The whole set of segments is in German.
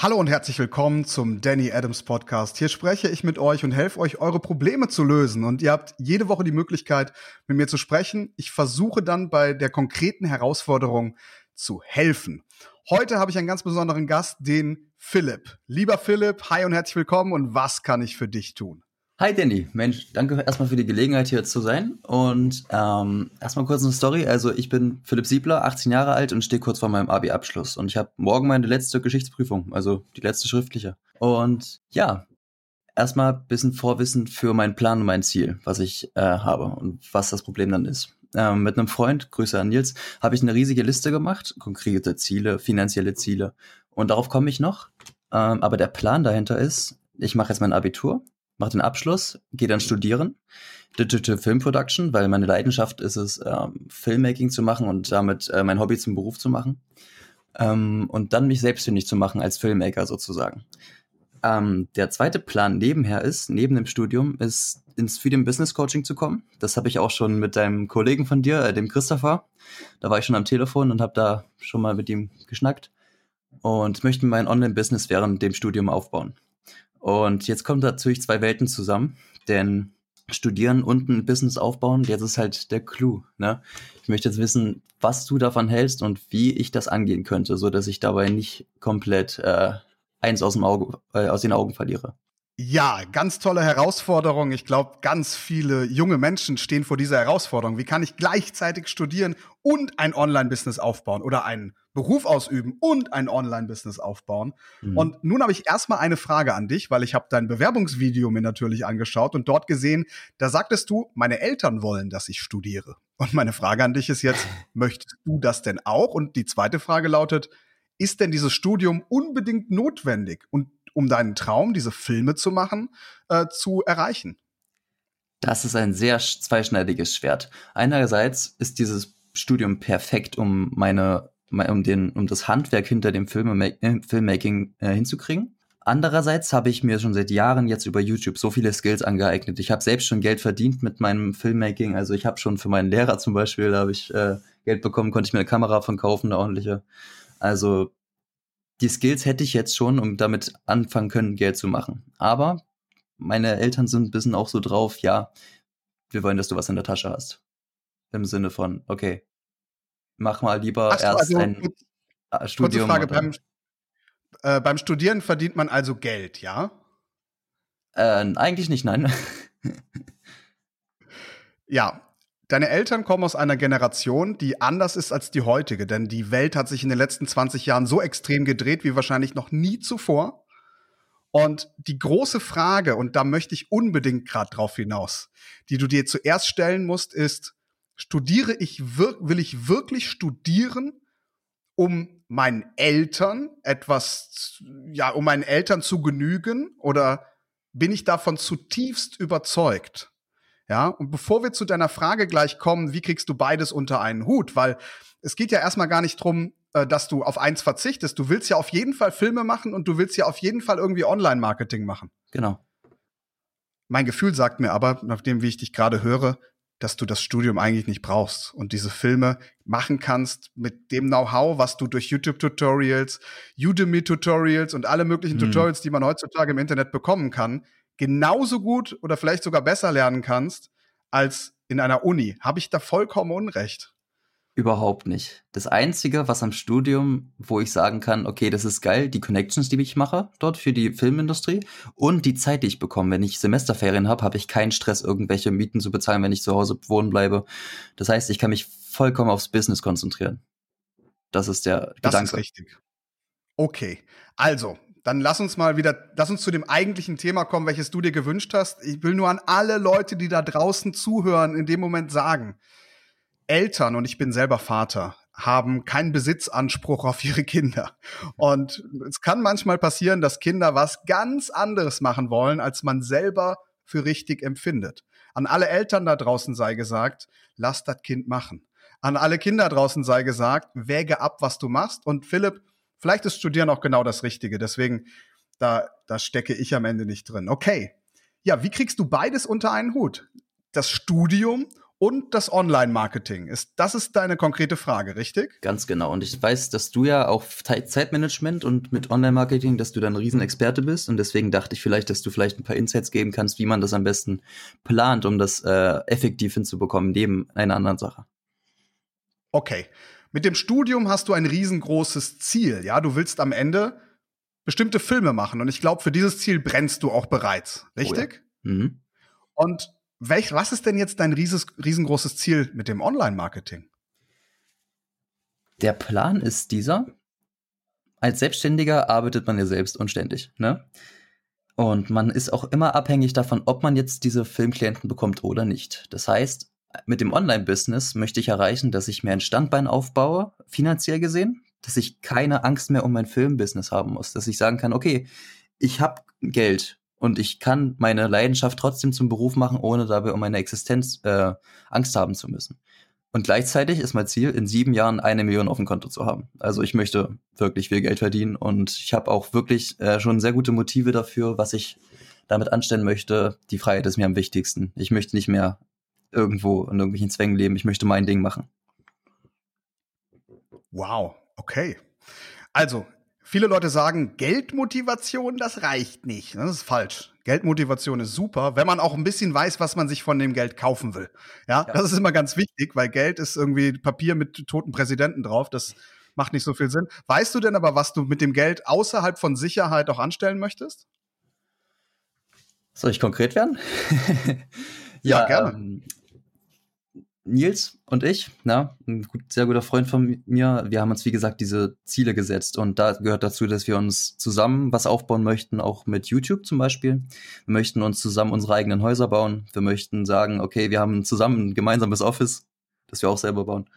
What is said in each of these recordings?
Hallo und herzlich willkommen zum Danny Adams Podcast. Hier spreche ich mit euch und helfe euch, eure Probleme zu lösen. Und ihr habt jede Woche die Möglichkeit, mit mir zu sprechen. Ich versuche dann bei der konkreten Herausforderung zu helfen. Heute habe ich einen ganz besonderen Gast, den Philipp. Lieber Philipp, hi und herzlich willkommen. Und was kann ich für dich tun? Hi Danny, Mensch, danke erstmal für die Gelegenheit hier zu sein. Und ähm, erstmal kurz eine Story. Also ich bin Philipp Siebler, 18 Jahre alt und stehe kurz vor meinem Abi-Abschluss. Und ich habe morgen meine letzte Geschichtsprüfung, also die letzte schriftliche. Und ja, erstmal bisschen Vorwissen für meinen Plan und mein Ziel, was ich äh, habe und was das Problem dann ist. Ähm, mit einem Freund, Grüße an Nils, habe ich eine riesige Liste gemacht, konkrete Ziele, finanzielle Ziele. Und darauf komme ich noch. Ähm, aber der Plan dahinter ist, ich mache jetzt mein Abitur mache den Abschluss, gehe dann studieren, Digital Film Production, weil meine Leidenschaft ist es, ähm, Filmmaking zu machen und damit äh, mein Hobby zum Beruf zu machen. Ähm, und dann mich selbstständig zu machen als Filmmaker sozusagen. Ähm, der zweite Plan nebenher ist, neben dem Studium, ist ins Freedom Business Coaching zu kommen. Das habe ich auch schon mit deinem Kollegen von dir, äh, dem Christopher. Da war ich schon am Telefon und habe da schon mal mit ihm geschnackt und möchte mein Online-Business während dem Studium aufbauen. Und jetzt kommen natürlich zwei Welten zusammen, denn studieren und ein Business aufbauen, jetzt ist halt der Clou. Ne? Ich möchte jetzt wissen, was du davon hältst und wie ich das angehen könnte, so dass ich dabei nicht komplett äh, eins aus dem Auge, äh, aus den Augen verliere. Ja, ganz tolle Herausforderung. Ich glaube, ganz viele junge Menschen stehen vor dieser Herausforderung. Wie kann ich gleichzeitig studieren und ein Online-Business aufbauen oder einen Beruf ausüben und ein Online-Business aufbauen? Mhm. Und nun habe ich erstmal eine Frage an dich, weil ich habe dein Bewerbungsvideo mir natürlich angeschaut und dort gesehen, da sagtest du, meine Eltern wollen, dass ich studiere. Und meine Frage an dich ist jetzt, möchtest du das denn auch? Und die zweite Frage lautet, ist denn dieses Studium unbedingt notwendig? Und um deinen Traum, diese Filme zu machen, äh, zu erreichen? Das ist ein sehr zweischneidiges Schwert. Einerseits ist dieses Studium perfekt, um meine, um den, um das Handwerk hinter dem äh, Filmmaking äh, hinzukriegen. Andererseits habe ich mir schon seit Jahren jetzt über YouTube so viele Skills angeeignet. Ich habe selbst schon Geld verdient mit meinem Filmmaking. Also ich habe schon für meinen Lehrer zum Beispiel, da habe ich äh, Geld bekommen, konnte ich mir eine Kamera von kaufen, eine ordentliche. Also die Skills hätte ich jetzt schon, um damit anfangen können, Geld zu machen. Aber meine Eltern sind ein bisschen auch so drauf, ja, wir wollen, dass du was in der Tasche hast. Im Sinne von, okay, mach mal lieber so, erst also, ein gut, Studium. Kurze Frage, beim, äh, beim Studieren verdient man also Geld, ja? Äh, eigentlich nicht, nein. ja, Deine Eltern kommen aus einer Generation, die anders ist als die heutige, denn die Welt hat sich in den letzten 20 Jahren so extrem gedreht wie wahrscheinlich noch nie zuvor. Und die große Frage, und da möchte ich unbedingt gerade drauf hinaus, die du dir zuerst stellen musst, ist, studiere ich, will ich wirklich studieren, um meinen Eltern etwas, ja, um meinen Eltern zu genügen, oder bin ich davon zutiefst überzeugt? Ja, und bevor wir zu deiner Frage gleich kommen, wie kriegst du beides unter einen Hut? Weil es geht ja erstmal gar nicht drum, äh, dass du auf eins verzichtest. Du willst ja auf jeden Fall Filme machen und du willst ja auf jeden Fall irgendwie Online-Marketing machen. Genau. Mein Gefühl sagt mir aber, nachdem wie ich dich gerade höre, dass du das Studium eigentlich nicht brauchst und diese Filme machen kannst mit dem Know-how, was du durch YouTube-Tutorials, Udemy-Tutorials und alle möglichen mhm. Tutorials, die man heutzutage im Internet bekommen kann, genauso gut oder vielleicht sogar besser lernen kannst als in einer Uni. Habe ich da vollkommen Unrecht? Überhaupt nicht. Das Einzige, was am Studium, wo ich sagen kann, okay, das ist geil, die Connections, die ich mache dort für die Filmindustrie und die Zeit, die ich bekomme. Wenn ich Semesterferien habe, habe ich keinen Stress, irgendwelche Mieten zu bezahlen, wenn ich zu Hause wohnen bleibe. Das heißt, ich kann mich vollkommen aufs Business konzentrieren. Das ist der das Gedanke. Das ist richtig. Okay, also dann lass uns mal wieder, lass uns zu dem eigentlichen Thema kommen, welches du dir gewünscht hast. Ich will nur an alle Leute, die da draußen zuhören, in dem Moment sagen, Eltern, und ich bin selber Vater, haben keinen Besitzanspruch auf ihre Kinder. Und es kann manchmal passieren, dass Kinder was ganz anderes machen wollen, als man selber für richtig empfindet. An alle Eltern da draußen sei gesagt, lass das Kind machen. An alle Kinder draußen sei gesagt, wäge ab, was du machst. Und Philipp, Vielleicht ist Studieren auch genau das Richtige. Deswegen, da, da stecke ich am Ende nicht drin. Okay. Ja, wie kriegst du beides unter einen Hut? Das Studium und das Online-Marketing. Ist, das ist deine konkrete Frage, richtig? Ganz genau. Und ich weiß, dass du ja auch Zeitmanagement und mit Online-Marketing, dass du da ein Riesenexperte bist. Und deswegen dachte ich vielleicht, dass du vielleicht ein paar Insights geben kannst, wie man das am besten plant, um das äh, effektiv hinzubekommen, neben einer anderen Sache. Okay. Mit dem Studium hast du ein riesengroßes Ziel. Ja, du willst am Ende bestimmte Filme machen. Und ich glaube, für dieses Ziel brennst du auch bereits. Richtig? Oh ja. mhm. Und welch, was ist denn jetzt dein rieses, riesengroßes Ziel mit dem Online-Marketing? Der Plan ist dieser. Als Selbstständiger arbeitet man ja selbst und ständig, ne? Und man ist auch immer abhängig davon, ob man jetzt diese Filmklienten bekommt oder nicht. Das heißt, mit dem Online-Business möchte ich erreichen, dass ich mir ein Standbein aufbaue, finanziell gesehen, dass ich keine Angst mehr um mein Filmbusiness haben muss, dass ich sagen kann, okay, ich habe Geld und ich kann meine Leidenschaft trotzdem zum Beruf machen, ohne dabei um meine Existenz äh, Angst haben zu müssen. Und gleichzeitig ist mein Ziel, in sieben Jahren eine Million auf dem Konto zu haben. Also ich möchte wirklich viel Geld verdienen und ich habe auch wirklich äh, schon sehr gute Motive dafür, was ich damit anstellen möchte. Die Freiheit ist mir am wichtigsten. Ich möchte nicht mehr irgendwo in irgendwelchen Zwängen leben. Ich möchte mein Ding machen. Wow, okay. Also, viele Leute sagen, Geldmotivation, das reicht nicht. Das ist falsch. Geldmotivation ist super, wenn man auch ein bisschen weiß, was man sich von dem Geld kaufen will. Ja, ja. das ist immer ganz wichtig, weil Geld ist irgendwie Papier mit toten Präsidenten drauf. Das macht nicht so viel Sinn. Weißt du denn aber, was du mit dem Geld außerhalb von Sicherheit auch anstellen möchtest? Soll ich konkret werden? ja, ja, gerne. Ähm, Nils und ich, na, ein gut, sehr guter Freund von mir, wir haben uns, wie gesagt, diese Ziele gesetzt. Und da gehört dazu, dass wir uns zusammen was aufbauen möchten, auch mit YouTube zum Beispiel. Wir möchten uns zusammen unsere eigenen Häuser bauen. Wir möchten sagen, okay, wir haben zusammen ein gemeinsames Office, das wir auch selber bauen.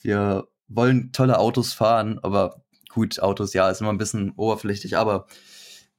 Wir wollen tolle Autos fahren, aber gut, Autos, ja, ist immer ein bisschen oberflächlich, aber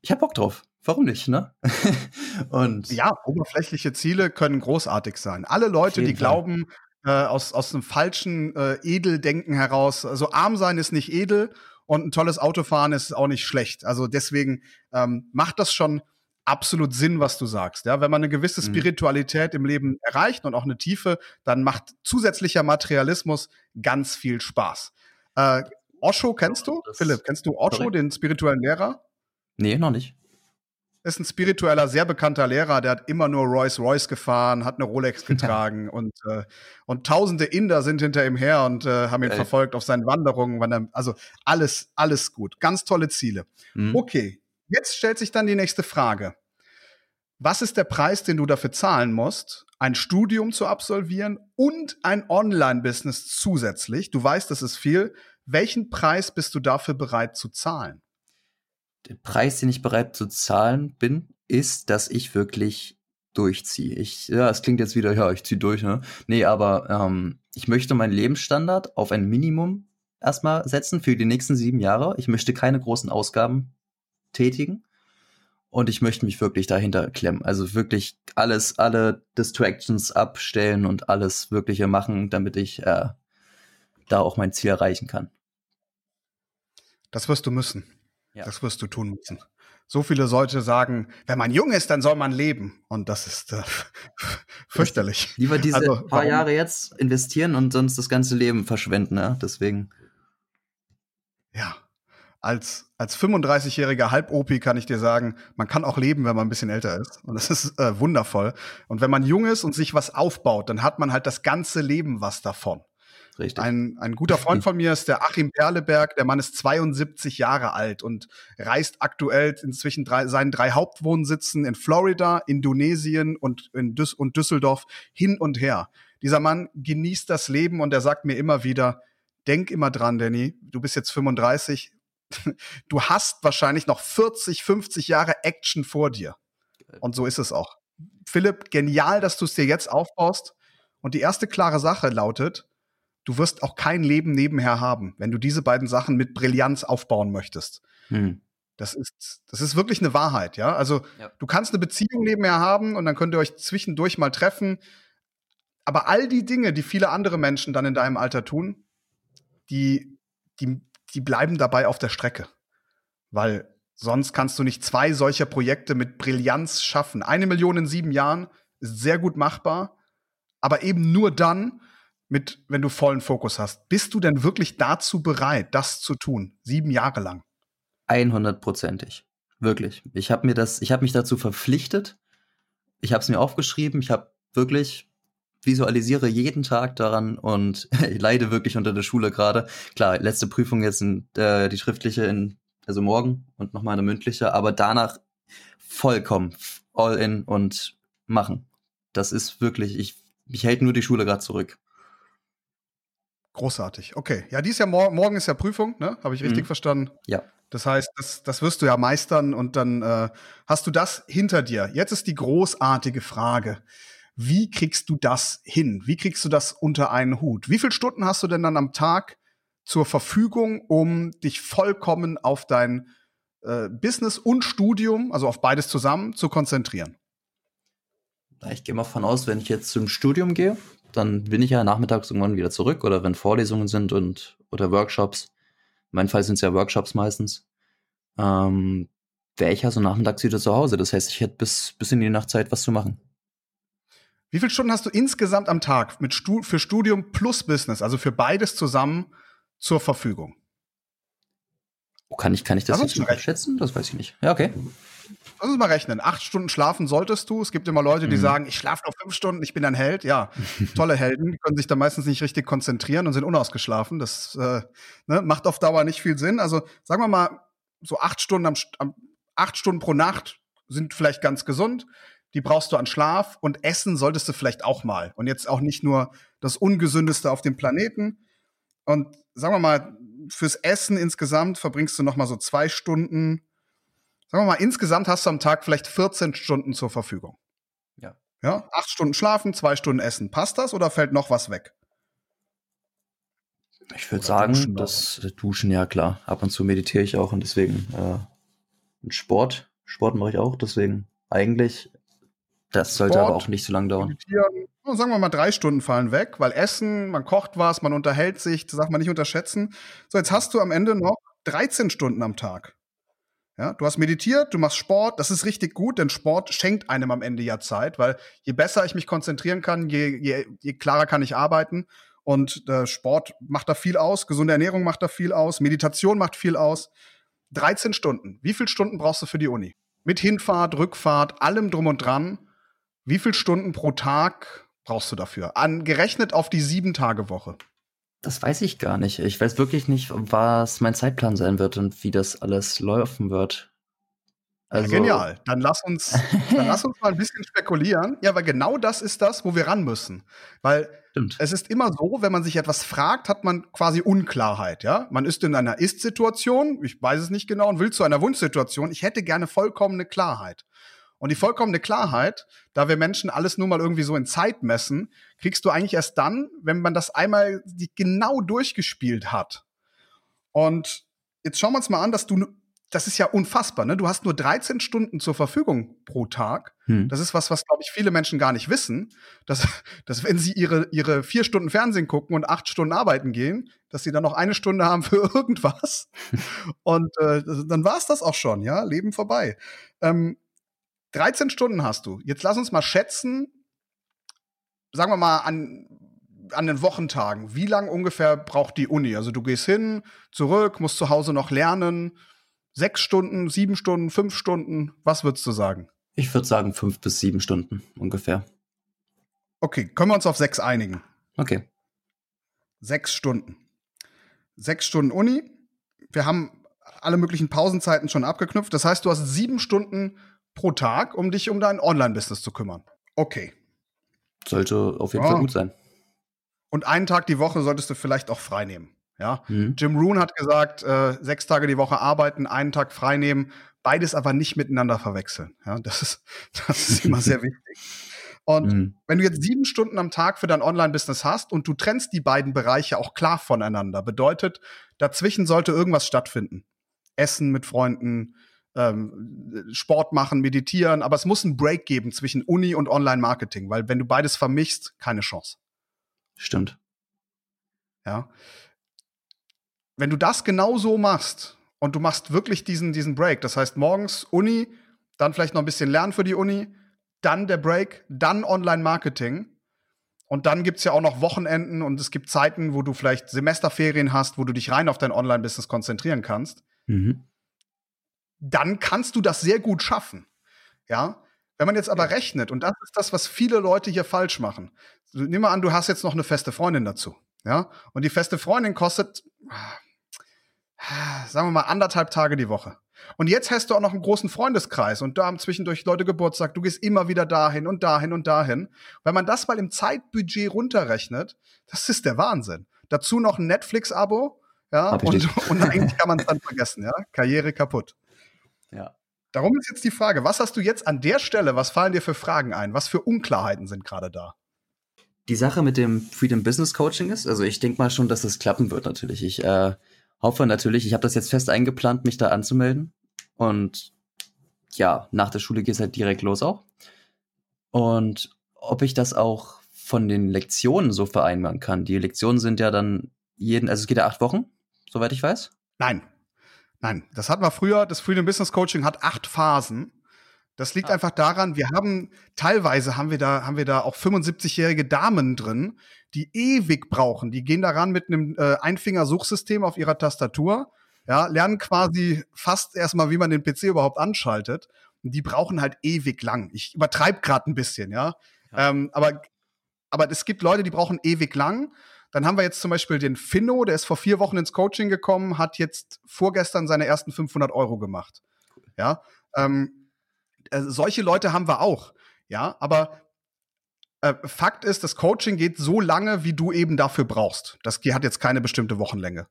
ich hab Bock drauf. Warum nicht, ne? und ja, oberflächliche Ziele können großartig sein. Alle Leute, die glauben, äh, aus, aus einem falschen äh, Edeldenken heraus. Also arm sein ist nicht edel und ein tolles Autofahren ist auch nicht schlecht. Also deswegen ähm, macht das schon absolut Sinn, was du sagst. Ja, wenn man eine gewisse mhm. Spiritualität im Leben erreicht und auch eine Tiefe, dann macht zusätzlicher Materialismus ganz viel Spaß. Äh, Osho kennst du? Philipp, kennst du Osho, korrekt. den spirituellen Lehrer? Nee, noch nicht ist ein spiritueller, sehr bekannter Lehrer, der hat immer nur Royce Royce gefahren, hat eine Rolex getragen und, äh, und tausende Inder sind hinter ihm her und äh, haben ihn Ey. verfolgt auf seinen Wanderungen. Wann er, also alles, alles gut. Ganz tolle Ziele. Mhm. Okay, jetzt stellt sich dann die nächste Frage. Was ist der Preis, den du dafür zahlen musst, ein Studium zu absolvieren und ein Online-Business zusätzlich? Du weißt, das ist viel. Welchen Preis bist du dafür bereit zu zahlen? Der Preis, den ich bereit zu zahlen bin, ist, dass ich wirklich durchziehe. Ich, ja, es klingt jetzt wieder, ja, ich ziehe durch, ne? Nee, aber ähm, ich möchte meinen Lebensstandard auf ein Minimum erstmal setzen für die nächsten sieben Jahre. Ich möchte keine großen Ausgaben tätigen. Und ich möchte mich wirklich dahinter klemmen. Also wirklich alles, alle Distractions abstellen und alles Wirkliche machen, damit ich äh, da auch mein Ziel erreichen kann. Das wirst du müssen. Ja. Das wirst du tun müssen. So viele Leute sagen, wenn man jung ist, dann soll man leben. Und das ist äh, fürchterlich. Lieber diese also, paar Jahre jetzt investieren und sonst das ganze Leben verschwenden, ja? Deswegen. Ja. Als, als 35-jähriger Halb-Opi kann ich dir sagen, man kann auch leben, wenn man ein bisschen älter ist. Und das ist äh, wundervoll. Und wenn man jung ist und sich was aufbaut, dann hat man halt das ganze Leben was davon. Richtig. Ein, ein guter Freund von mir ist der Achim Perleberg. Der Mann ist 72 Jahre alt und reist aktuell inzwischen drei, seinen drei Hauptwohnsitzen in Florida, Indonesien und, in Düs und Düsseldorf hin und her. Dieser Mann genießt das Leben und er sagt mir immer wieder, denk immer dran, Danny, du bist jetzt 35, du hast wahrscheinlich noch 40, 50 Jahre Action vor dir. Und so ist es auch. Philipp, genial, dass du es dir jetzt aufbaust. Und die erste klare Sache lautet, du wirst auch kein Leben nebenher haben, wenn du diese beiden Sachen mit Brillanz aufbauen möchtest. Hm. Das ist, das ist wirklich eine Wahrheit, ja. Also ja. du kannst eine Beziehung nebenher haben und dann könnt ihr euch zwischendurch mal treffen. Aber all die Dinge, die viele andere Menschen dann in deinem Alter tun, die, die, die bleiben dabei auf der Strecke. Weil sonst kannst du nicht zwei solcher Projekte mit Brillanz schaffen. Eine Million in sieben Jahren ist sehr gut machbar, aber eben nur dann, mit, wenn du vollen Fokus hast. Bist du denn wirklich dazu bereit, das zu tun? Sieben Jahre lang? 100%ig. Wirklich. Ich habe mir das, ich habe mich dazu verpflichtet. Ich habe es mir aufgeschrieben. Ich habe wirklich visualisiere jeden Tag daran und ich leide wirklich unter der Schule gerade. Klar, letzte Prüfung jetzt in, äh, die schriftliche in, also morgen und nochmal eine mündliche, aber danach vollkommen all in und machen. Das ist wirklich, ich, mich hält nur die Schule gerade zurück. Großartig. Okay. Ja, dies Jahr mor morgen ist ja Prüfung, ne? Habe ich richtig mhm. verstanden? Ja. Das heißt, das, das wirst du ja meistern und dann äh, hast du das hinter dir. Jetzt ist die großartige Frage. Wie kriegst du das hin? Wie kriegst du das unter einen Hut? Wie viele Stunden hast du denn dann am Tag zur Verfügung, um dich vollkommen auf dein äh, Business und Studium, also auf beides zusammen, zu konzentrieren? Ich gehe mal von aus, wenn ich jetzt zum Studium gehe, dann bin ich ja nachmittags irgendwann wieder zurück oder wenn Vorlesungen sind und oder Workshops. In meinem Fall sind es ja Workshops meistens. Ähm, wäre ich ja so nachmittags wieder zu Hause. Das heißt, ich hätte bis, bis in die Nacht Zeit, was zu machen. Wie viele Stunden hast du insgesamt am Tag mit Stu für Studium plus Business, also für beides zusammen zur Verfügung? Oh, kann ich, kann ich das Lass jetzt schätzen? Das weiß ich nicht. Ja, okay. Lass uns mal rechnen. Acht Stunden schlafen solltest du. Es gibt immer Leute, die mhm. sagen, ich schlafe noch fünf Stunden, ich bin ein Held. Ja, tolle Helden. Die können sich da meistens nicht richtig konzentrieren und sind unausgeschlafen. Das äh, ne, macht auf Dauer nicht viel Sinn. Also sagen wir mal, so acht Stunden, am, am, acht Stunden pro Nacht sind vielleicht ganz gesund. Die brauchst du an Schlaf und Essen solltest du vielleicht auch mal. Und jetzt auch nicht nur das Ungesündeste auf dem Planeten. Und sagen wir mal, fürs Essen insgesamt verbringst du noch mal so zwei Stunden sagen wir mal, insgesamt hast du am Tag vielleicht 14 Stunden zur Verfügung. Ja. Ja, acht Stunden schlafen, zwei Stunden essen. Passt das oder fällt noch was weg? Ich würde sagen, duschen das auch. Duschen, ja klar. Ab und zu meditiere ich auch und deswegen äh, Sport. Sport mache ich auch, deswegen eigentlich, das sollte Sport, aber auch nicht so lange dauern. Meditieren, sagen wir mal, drei Stunden fallen weg, weil Essen, man kocht was, man unterhält sich, das darf man nicht unterschätzen. So, jetzt hast du am Ende noch 13 Stunden am Tag. Ja, du hast meditiert, du machst Sport, das ist richtig gut, denn Sport schenkt einem am Ende ja Zeit, weil je besser ich mich konzentrieren kann, je, je, je klarer kann ich arbeiten. Und äh, Sport macht da viel aus, gesunde Ernährung macht da viel aus, Meditation macht viel aus. 13 Stunden. Wie viele Stunden brauchst du für die Uni? Mit Hinfahrt, Rückfahrt, allem drum und dran. Wie viele Stunden pro Tag brauchst du dafür? Angerechnet auf die sieben Tage Woche. Das weiß ich gar nicht. Ich weiß wirklich nicht, was mein Zeitplan sein wird und wie das alles laufen wird. Also ja, genial. Dann lass uns, dann lass uns mal ein bisschen spekulieren. Ja, weil genau das ist das, wo wir ran müssen. Weil Stimmt. es ist immer so, wenn man sich etwas fragt, hat man quasi Unklarheit. Ja, man ist in einer Ist-Situation, ich weiß es nicht genau, und will zu einer Wunschsituation. Ich hätte gerne vollkommene Klarheit. Und die vollkommene Klarheit, da wir Menschen alles nur mal irgendwie so in Zeit messen, kriegst du eigentlich erst dann, wenn man das einmal genau durchgespielt hat. Und jetzt schauen wir uns mal an, dass du, das ist ja unfassbar, ne? Du hast nur 13 Stunden zur Verfügung pro Tag. Hm. Das ist was, was, glaube ich, viele Menschen gar nicht wissen, dass, dass wenn sie ihre, ihre vier Stunden Fernsehen gucken und acht Stunden arbeiten gehen, dass sie dann noch eine Stunde haben für irgendwas. und äh, dann war es das auch schon, ja, Leben vorbei. Ähm, 13 Stunden hast du. Jetzt lass uns mal schätzen, sagen wir mal an, an den Wochentagen, wie lang ungefähr braucht die Uni? Also du gehst hin, zurück, musst zu Hause noch lernen. Sechs Stunden, sieben Stunden, fünf Stunden, was würdest du sagen? Ich würde sagen fünf bis sieben Stunden ungefähr. Okay, können wir uns auf sechs einigen? Okay. Sechs Stunden. Sechs Stunden Uni. Wir haben alle möglichen Pausenzeiten schon abgeknüpft. Das heißt, du hast sieben Stunden pro Tag, um dich um dein Online-Business zu kümmern. Okay. Sollte auf jeden ja. Fall gut sein. Und einen Tag die Woche solltest du vielleicht auch frei nehmen. Ja? Mhm. Jim Rohn hat gesagt, äh, sechs Tage die Woche arbeiten, einen Tag frei nehmen, beides aber nicht miteinander verwechseln. Ja? Das, ist, das ist immer sehr wichtig. Und mhm. wenn du jetzt sieben Stunden am Tag für dein Online-Business hast und du trennst die beiden Bereiche auch klar voneinander, bedeutet, dazwischen sollte irgendwas stattfinden. Essen mit Freunden, ähm, Sport machen, meditieren, aber es muss einen Break geben zwischen Uni und Online-Marketing, weil wenn du beides vermischst, keine Chance. Stimmt. Ja. Wenn du das genau so machst und du machst wirklich diesen, diesen Break, das heißt morgens Uni, dann vielleicht noch ein bisschen lernen für die Uni, dann der Break, dann Online-Marketing Und dann gibt's ja auch noch Wochenenden und es gibt Zeiten, wo du vielleicht Semesterferien hast, wo du dich rein auf dein Online-Business konzentrieren kannst. Mhm. Dann kannst du das sehr gut schaffen. Ja. Wenn man jetzt aber rechnet, und das ist das, was viele Leute hier falsch machen. Nimm mal an, du hast jetzt noch eine feste Freundin dazu. Ja. Und die feste Freundin kostet, sagen wir mal, anderthalb Tage die Woche. Und jetzt hast du auch noch einen großen Freundeskreis und da haben zwischendurch Leute Geburtstag, du gehst immer wieder dahin und dahin und dahin. Wenn man das mal im Zeitbudget runterrechnet, das ist der Wahnsinn. Dazu noch ein Netflix-Abo, ja, und, und eigentlich kann man es dann vergessen, ja. Karriere kaputt. Ja. Darum ist jetzt die Frage, was hast du jetzt an der Stelle, was fallen dir für Fragen ein? Was für Unklarheiten sind gerade da? Die Sache mit dem Freedom Business Coaching ist, also ich denke mal schon, dass das klappen wird natürlich. Ich äh, hoffe natürlich, ich habe das jetzt fest eingeplant, mich da anzumelden. Und ja, nach der Schule geht es halt direkt los auch. Und ob ich das auch von den Lektionen so vereinbaren kann. Die Lektionen sind ja dann jeden, also es geht ja acht Wochen, soweit ich weiß. Nein. Nein, das hatten wir früher. Das Freedom Business Coaching hat acht Phasen. Das liegt ah. einfach daran, wir haben teilweise haben wir da haben wir da auch 75-jährige Damen drin, die ewig brauchen. Die gehen daran mit einem äh, Einfinger-Suchsystem auf ihrer Tastatur, ja, lernen quasi fast erstmal, wie man den PC überhaupt anschaltet. Und die brauchen halt ewig lang. Ich übertreibe gerade ein bisschen, ja. ja. Ähm, aber aber es gibt Leute, die brauchen ewig lang. Dann haben wir jetzt zum Beispiel den Finno, der ist vor vier Wochen ins Coaching gekommen, hat jetzt vorgestern seine ersten 500 Euro gemacht. Ja, ähm, äh, solche Leute haben wir auch. Ja, aber äh, Fakt ist, das Coaching geht so lange, wie du eben dafür brauchst. Das hat jetzt keine bestimmte Wochenlänge.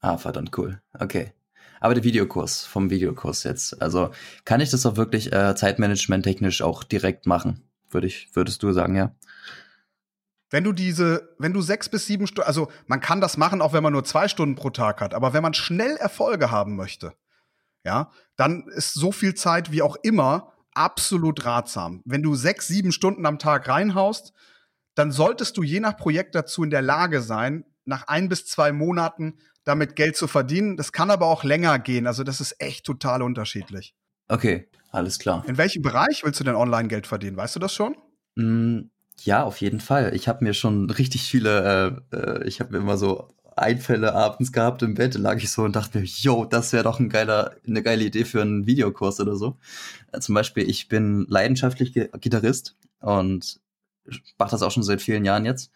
Ah, verdammt cool. Okay. Aber der Videokurs, vom Videokurs jetzt. Also kann ich das auch wirklich äh, Zeitmanagement technisch auch direkt machen? Würde ich, würdest du sagen, ja? Wenn du diese, wenn du sechs bis sieben Stunden, also man kann das machen, auch wenn man nur zwei Stunden pro Tag hat, aber wenn man schnell Erfolge haben möchte, ja, dann ist so viel Zeit wie auch immer absolut ratsam. Wenn du sechs, sieben Stunden am Tag reinhaust, dann solltest du je nach Projekt dazu in der Lage sein, nach ein bis zwei Monaten damit Geld zu verdienen. Das kann aber auch länger gehen. Also das ist echt total unterschiedlich. Okay, alles klar. In welchem Bereich willst du denn online Geld verdienen? Weißt du das schon? Mm, ja, auf jeden Fall. Ich habe mir schon richtig viele, äh, äh, ich habe mir immer so Einfälle abends gehabt im Bett, lag ich so und dachte mir, yo, das wäre doch ein geiler, eine geile Idee für einen Videokurs oder so. Äh, zum Beispiel, ich bin leidenschaftlich Gitarrist und mache das auch schon seit vielen Jahren jetzt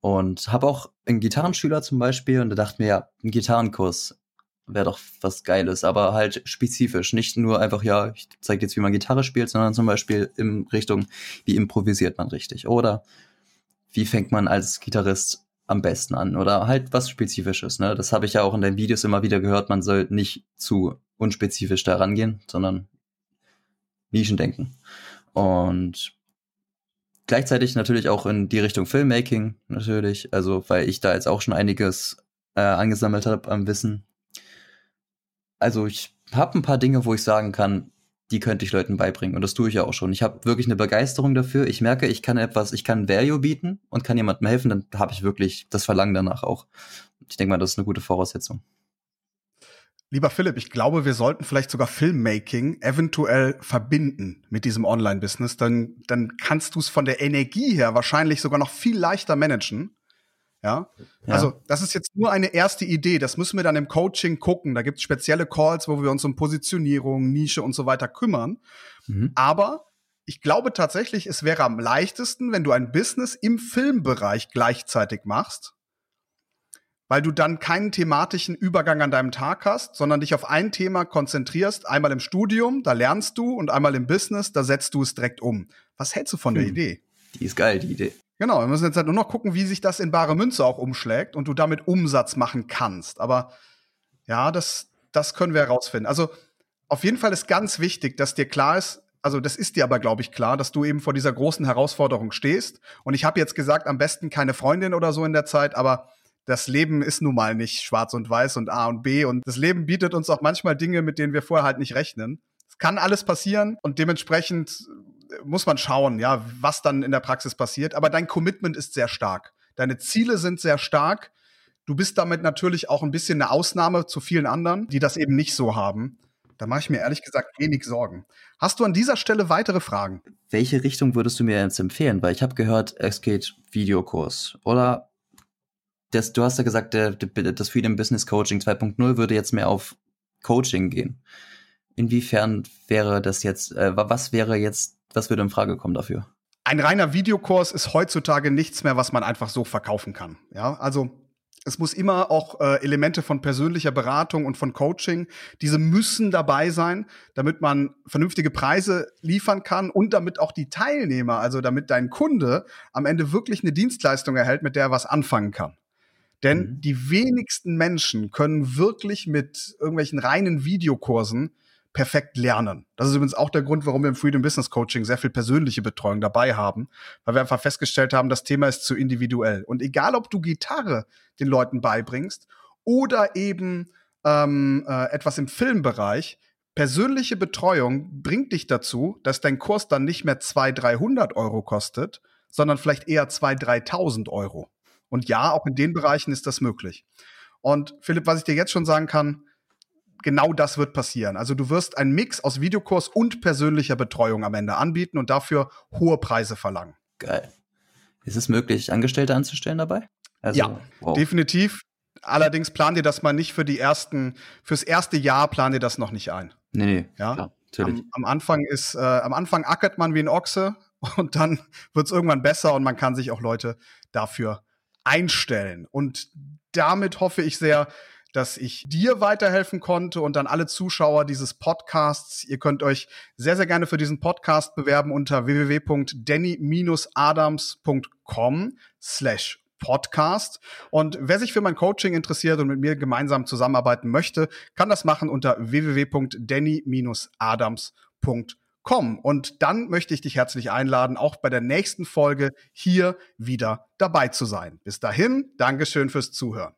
und habe auch einen Gitarrenschüler zum Beispiel und da dachte mir, ja, ein Gitarrenkurs wäre doch was Geiles, aber halt spezifisch. Nicht nur einfach, ja, ich zeige jetzt, wie man Gitarre spielt, sondern zum Beispiel in Richtung, wie improvisiert man richtig oder wie fängt man als Gitarrist am besten an oder halt was Spezifisches. Ne? Das habe ich ja auch in deinen Videos immer wieder gehört. Man soll nicht zu unspezifisch da rangehen, sondern Nischen denken. Und gleichzeitig natürlich auch in die Richtung Filmmaking natürlich, also weil ich da jetzt auch schon einiges äh, angesammelt habe am Wissen. Also ich habe ein paar Dinge, wo ich sagen kann, die könnte ich Leuten beibringen. Und das tue ich ja auch schon. Ich habe wirklich eine Begeisterung dafür. Ich merke, ich kann etwas, ich kann Value bieten und kann jemandem helfen, dann habe ich wirklich das Verlangen danach auch. Ich denke mal, das ist eine gute Voraussetzung. Lieber Philipp, ich glaube, wir sollten vielleicht sogar Filmmaking eventuell verbinden mit diesem Online-Business. Dann, dann kannst du es von der Energie her wahrscheinlich sogar noch viel leichter managen. Ja? ja? Also, das ist jetzt nur eine erste Idee. Das müssen wir dann im Coaching gucken. Da gibt es spezielle Calls, wo wir uns um Positionierung, Nische und so weiter kümmern. Mhm. Aber ich glaube tatsächlich, es wäre am leichtesten, wenn du ein Business im Filmbereich gleichzeitig machst, weil du dann keinen thematischen Übergang an deinem Tag hast, sondern dich auf ein Thema konzentrierst. Einmal im Studium, da lernst du, und einmal im Business, da setzt du es direkt um. Was hältst du von hm. der Idee? Die ist geil, die Idee. Genau, wir müssen jetzt halt nur noch gucken, wie sich das in bare Münze auch umschlägt und du damit Umsatz machen kannst. Aber ja, das, das können wir herausfinden. Also auf jeden Fall ist ganz wichtig, dass dir klar ist, also das ist dir aber, glaube ich, klar, dass du eben vor dieser großen Herausforderung stehst. Und ich habe jetzt gesagt, am besten keine Freundin oder so in der Zeit, aber das Leben ist nun mal nicht schwarz und weiß und A und B. Und das Leben bietet uns auch manchmal Dinge, mit denen wir vorher halt nicht rechnen. Es kann alles passieren und dementsprechend muss man schauen, ja, was dann in der Praxis passiert. Aber dein Commitment ist sehr stark. Deine Ziele sind sehr stark. Du bist damit natürlich auch ein bisschen eine Ausnahme zu vielen anderen, die das eben nicht so haben. Da mache ich mir ehrlich gesagt wenig Sorgen. Hast du an dieser Stelle weitere Fragen? Welche Richtung würdest du mir jetzt empfehlen? Weil ich habe gehört, es geht Videokurs. Oder das, du hast ja gesagt, der, das Freedom Business Coaching 2.0 würde jetzt mehr auf Coaching gehen. Inwiefern wäre das jetzt, äh, was wäre jetzt, was würde in Frage kommen dafür? Ein reiner Videokurs ist heutzutage nichts mehr, was man einfach so verkaufen kann. Ja, also es muss immer auch äh, Elemente von persönlicher Beratung und von Coaching, diese müssen dabei sein, damit man vernünftige Preise liefern kann und damit auch die Teilnehmer, also damit dein Kunde am Ende wirklich eine Dienstleistung erhält, mit der er was anfangen kann. Denn mhm. die wenigsten Menschen können wirklich mit irgendwelchen reinen Videokursen perfekt lernen. Das ist übrigens auch der Grund, warum wir im Freedom Business Coaching sehr viel persönliche Betreuung dabei haben, weil wir einfach festgestellt haben, das Thema ist zu individuell. Und egal, ob du Gitarre den Leuten beibringst oder eben ähm, äh, etwas im Filmbereich, persönliche Betreuung bringt dich dazu, dass dein Kurs dann nicht mehr 200, 300 Euro kostet, sondern vielleicht eher 2.000, 3.000 Euro. Und ja, auch in den Bereichen ist das möglich. Und Philipp, was ich dir jetzt schon sagen kann, genau das wird passieren. Also du wirst einen Mix aus Videokurs und persönlicher Betreuung am Ende anbieten und dafür hohe Preise verlangen. Geil. Ist es möglich, Angestellte anzustellen dabei? Also, ja, wow. definitiv. Allerdings plan dir das mal nicht für die ersten, fürs erste Jahr plan dir das noch nicht ein. Nee, nee. Ja, klar, natürlich. Am, am, Anfang ist, äh, am Anfang ackert man wie ein Ochse und dann wird es irgendwann besser und man kann sich auch Leute dafür einstellen. Und damit hoffe ich sehr, dass ich dir weiterhelfen konnte und dann alle Zuschauer dieses Podcasts. Ihr könnt euch sehr, sehr gerne für diesen Podcast bewerben unter www.danny-adams.com slash Podcast. Und wer sich für mein Coaching interessiert und mit mir gemeinsam zusammenarbeiten möchte, kann das machen unter www.danny-adams.com. Und dann möchte ich dich herzlich einladen, auch bei der nächsten Folge hier wieder dabei zu sein. Bis dahin, Dankeschön fürs Zuhören.